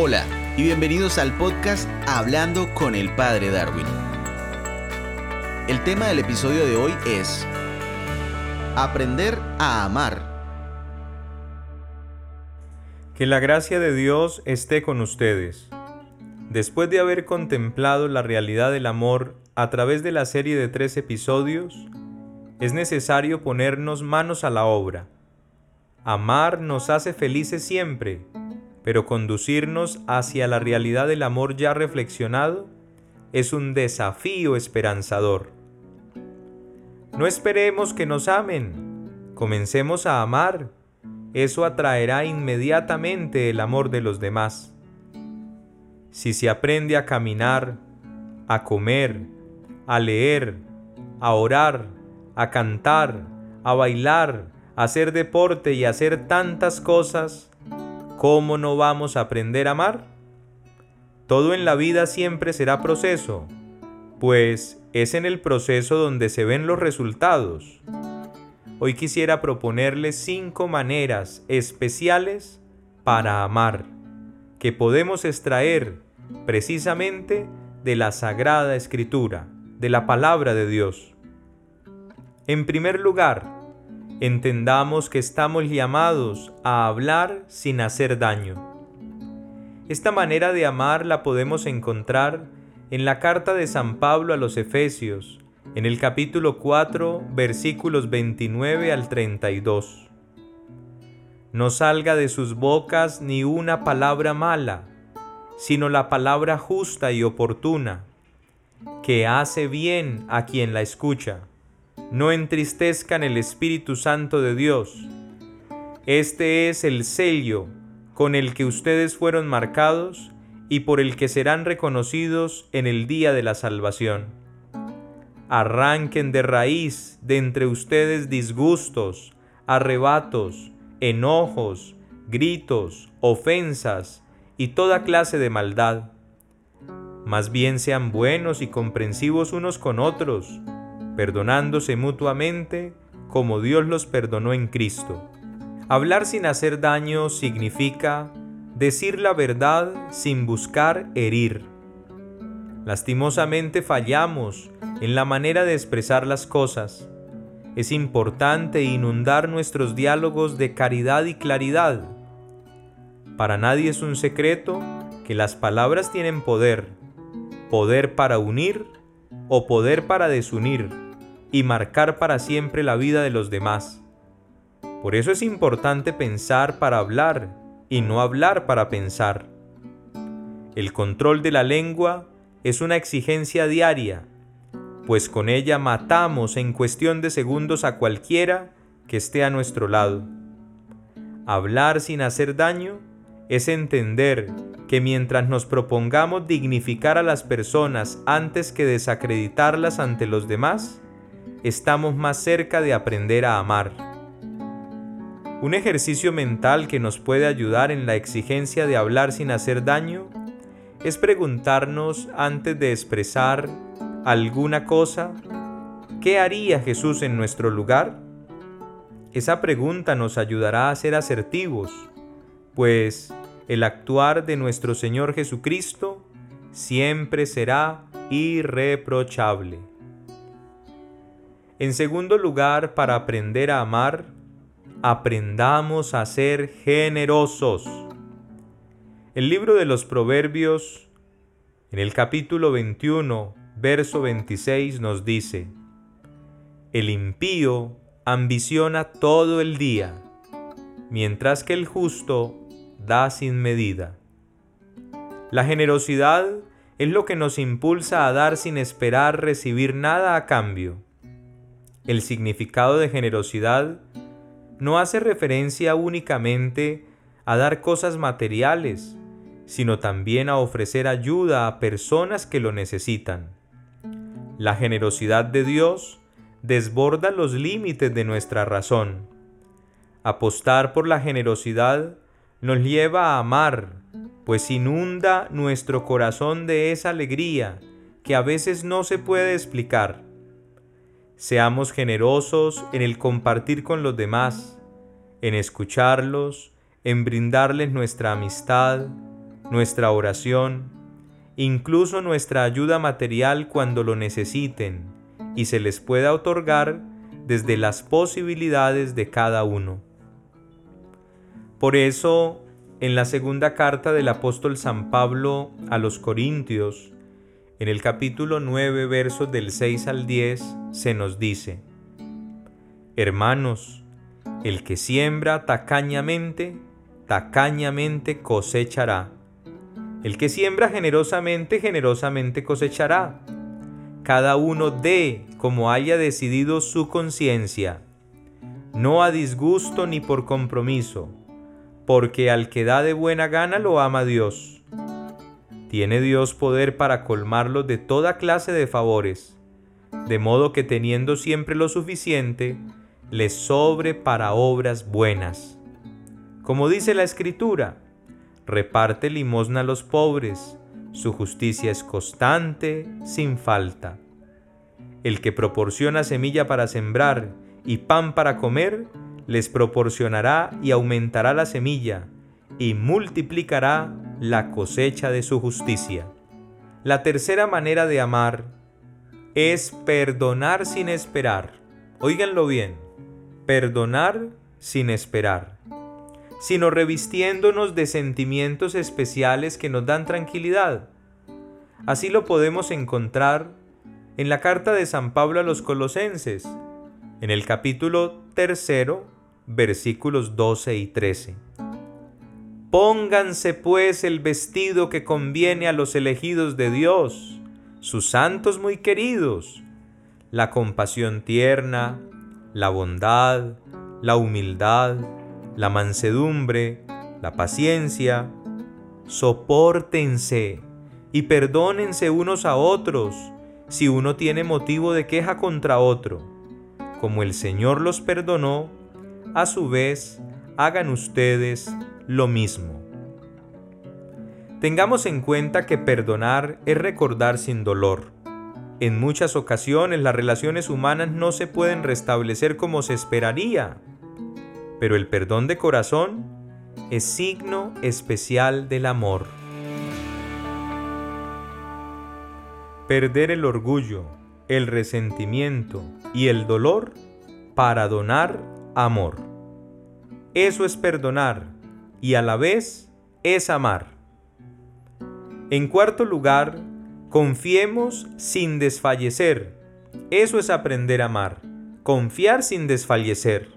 Hola y bienvenidos al podcast Hablando con el Padre Darwin. El tema del episodio de hoy es Aprender a amar. Que la gracia de Dios esté con ustedes. Después de haber contemplado la realidad del amor a través de la serie de tres episodios, es necesario ponernos manos a la obra. Amar nos hace felices siempre pero conducirnos hacia la realidad del amor ya reflexionado es un desafío esperanzador. No esperemos que nos amen, comencemos a amar. Eso atraerá inmediatamente el amor de los demás. Si se aprende a caminar, a comer, a leer, a orar, a cantar, a bailar, a hacer deporte y a hacer tantas cosas, ¿cómo no vamos a aprender a amar? Todo en la vida siempre será proceso, pues es en el proceso donde se ven los resultados. Hoy quisiera proponerles cinco maneras especiales para amar, que podemos extraer precisamente de la Sagrada Escritura, de la palabra de Dios. En primer lugar, entendamos que estamos llamados a hablar sin hacer daño. Esta manera de amar la podemos encontrar en la carta de San Pablo a los Efesios, en el capítulo 4, versículos 29 al 32. No salga de sus bocas ni una palabra mala, sino la palabra justa y oportuna, que hace bien a quien la escucha no entristezcan el Espíritu Santo de Dios. Este es el sello con el que ustedes fueron marcados y por el que serán reconocidos en el día de la salvación. Arranquen de raíz de entre ustedes disgustos, arrebatos, enojos, gritos, ofensas y toda clase de maldad. Más bien sean buenos y comprensivos unos con otros, perdonándose mutuamente como Dios los perdonó en Cristo. Hablar sin hacer daño significa decir la verdad sin buscar herir. Lastimosamente fallamos en la manera de expresar las cosas. Es importante inundar nuestros diálogos de caridad y claridad. Para nadie es un secreto que las palabras tienen poder, poder para unir o poder para desunir y marcar para siempre la vida de los demás. Por eso es importante pensar para hablar y no hablar para pensar. El control de la lengua es una exigencia diaria, pues con ella matamos en cuestión de segundos a cualquiera que esté a nuestro lado. Hablar sin hacer daño es entender que mientras nos propongamos dignificar a las personas antes que desacreditarlas ante los demás, estamos más cerca de aprender a amar. Un ejercicio mental que nos puede ayudar en la exigencia de hablar sin hacer daño es preguntarnos antes de expresar alguna cosa, ¿qué haría Jesús en nuestro lugar? Esa pregunta nos ayudará a ser asertivos, pues el actuar de nuestro Señor Jesucristo siempre será irreprochable. En segundo lugar, para aprender a amar, aprendamos a ser generosos. El libro de los Proverbios, en el capítulo 21, verso 26, nos dice, El impío ambiciona todo el día, mientras que el justo da sin medida. La generosidad es lo que nos impulsa a dar sin esperar recibir nada a cambio el significado de generosidad no hace referencia únicamente a dar cosas materiales, sino también a ofrecer ayuda a personas que lo necesitan. La generosidad de Dios desborda los límites de nuestra razón. Apostar por la generosidad nos lleva a amar, pues inunda nuestro corazón de esa alegría que a veces no se puede explicar. Seamos generosos en el compartir con los demás, en escucharlos, en brindarles nuestra amistad, nuestra oración, incluso nuestra ayuda material cuando lo necesiten y se les pueda otorgar desde las posibilidades de cada uno. Por eso, en la segunda carta del apóstol San Pablo a los Corintios, en el capítulo 9, versos del 6 al 10, se nos dice, Hermanos, el que siembra tacañamente, tacañamente cosechará. El que siembra generosamente, generosamente cosechará. Cada uno dé como haya decidido su conciencia, no a disgusto ni por compromiso, porque al que da de buena gana lo ama Dios. Tiene Dios poder para colmarlo de toda clase de favores, de modo que teniendo siempre lo suficiente, le sobre para obras buenas. Como dice la Escritura, reparte limosna a los pobres, su justicia es constante, sin falta. El que proporciona semilla para sembrar y pan para comer, les proporcionará y aumentará la semilla, y multiplicará la cosecha de su justicia. La tercera manera de amar es perdonar sin esperar. Óiganlo bien perdonar sin esperar, sino revistiéndonos de sentimientos especiales que nos dan tranquilidad. Así lo podemos encontrar en la carta de San Pablo a los Colosenses, en el capítulo tercero, versículos 12 y 13. Pónganse pues el vestido que conviene a los elegidos de Dios, sus santos muy queridos, la compasión tierna, la bondad, la humildad, la mansedumbre, la paciencia. Sopórtense y perdónense unos a otros si uno tiene motivo de queja contra otro. Como el Señor los perdonó, a su vez hagan ustedes lo mismo. Tengamos en cuenta que perdonar es recordar sin dolor en muchas ocasiones las relaciones humanas no se pueden restablecer como se esperaría, pero el perdón de corazón es signo especial del amor. Perder el orgullo, el resentimiento y el dolor para donar amor. Eso es perdonar y a la vez es amar. En cuarto lugar, Confiemos sin desfallecer. Eso es aprender a amar. Confiar sin desfallecer.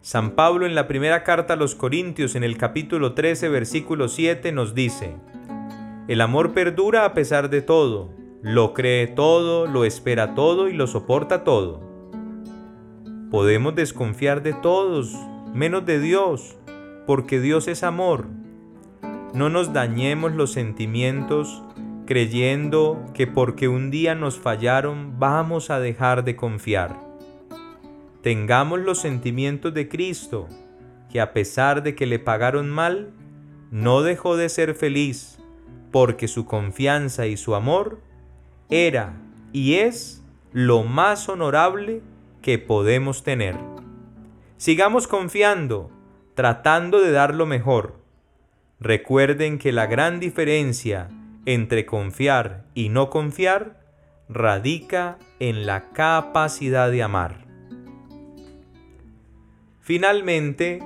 San Pablo en la primera carta a los Corintios en el capítulo 13 versículo 7 nos dice, El amor perdura a pesar de todo, lo cree todo, lo espera todo y lo soporta todo. Podemos desconfiar de todos, menos de Dios, porque Dios es amor. No nos dañemos los sentimientos creyendo que porque un día nos fallaron vamos a dejar de confiar. Tengamos los sentimientos de Cristo, que a pesar de que le pagaron mal, no dejó de ser feliz, porque su confianza y su amor era y es lo más honorable que podemos tener. Sigamos confiando, tratando de dar lo mejor. Recuerden que la gran diferencia entre confiar y no confiar radica en la capacidad de amar. Finalmente,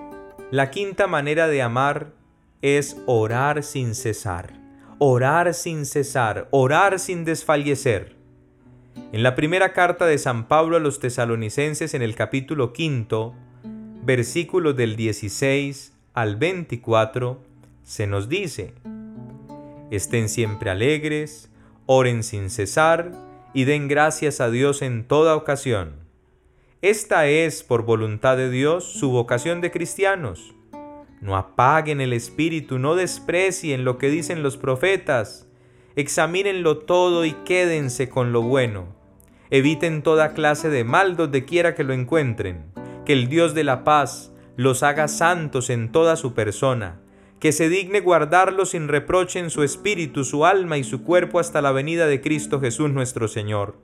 la quinta manera de amar es orar sin cesar, orar sin cesar, orar sin desfallecer. En la primera carta de San Pablo a los tesalonicenses en el capítulo quinto, versículos del 16 al 24, se nos dice, estén siempre alegres, oren sin cesar y den gracias a Dios en toda ocasión. Esta es, por voluntad de Dios, su vocación de cristianos. No apaguen el espíritu, no desprecien lo que dicen los profetas. Examínenlo todo y quédense con lo bueno. Eviten toda clase de mal donde quiera que lo encuentren. Que el Dios de la paz los haga santos en toda su persona que se digne guardarlo sin reproche en su espíritu, su alma y su cuerpo hasta la venida de Cristo Jesús nuestro Señor.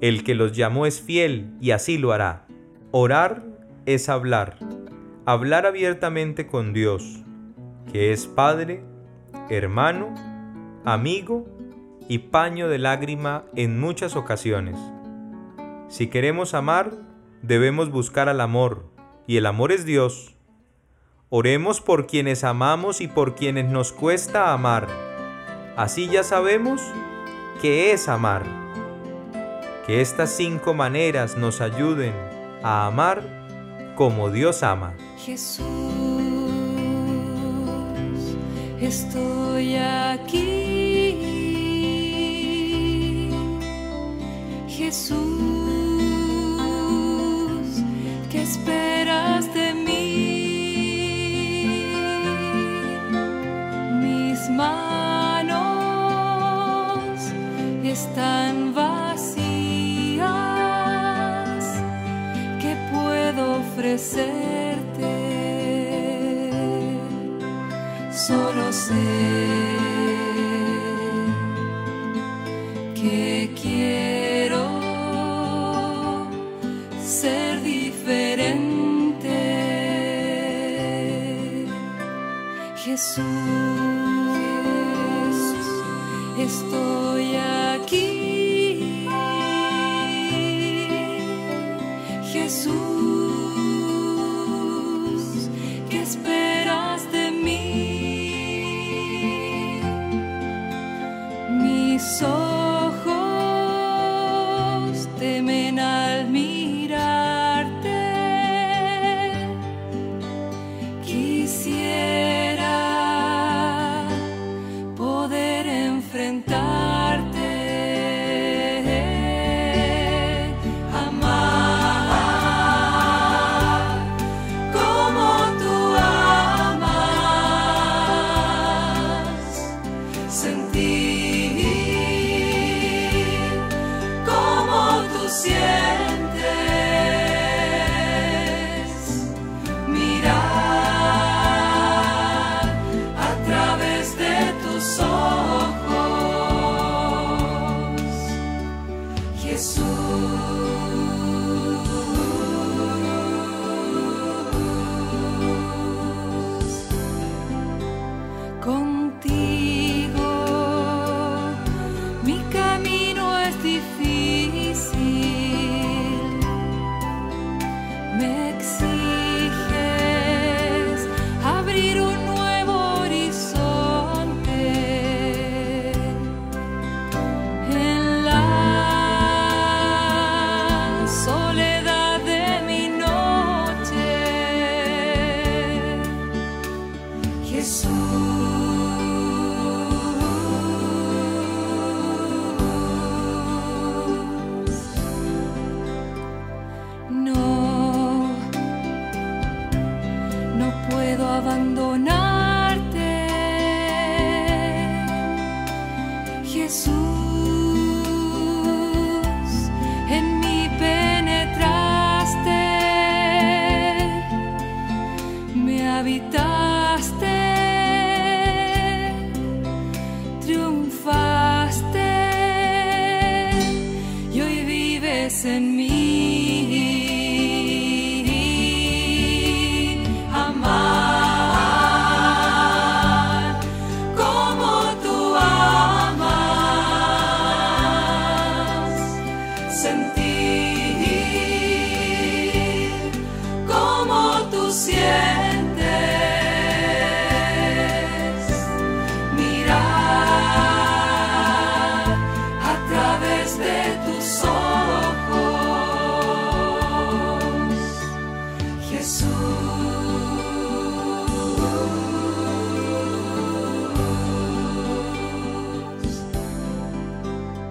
El que los llamó es fiel y así lo hará. Orar es hablar, hablar abiertamente con Dios, que es Padre, hermano, amigo y paño de lágrima en muchas ocasiones. Si queremos amar, debemos buscar al amor, y el amor es Dios. Oremos por quienes amamos y por quienes nos cuesta amar. Así ya sabemos qué es amar. Que estas cinco maneras nos ayuden a amar como Dios ama. Jesús, estoy aquí. Jesús, que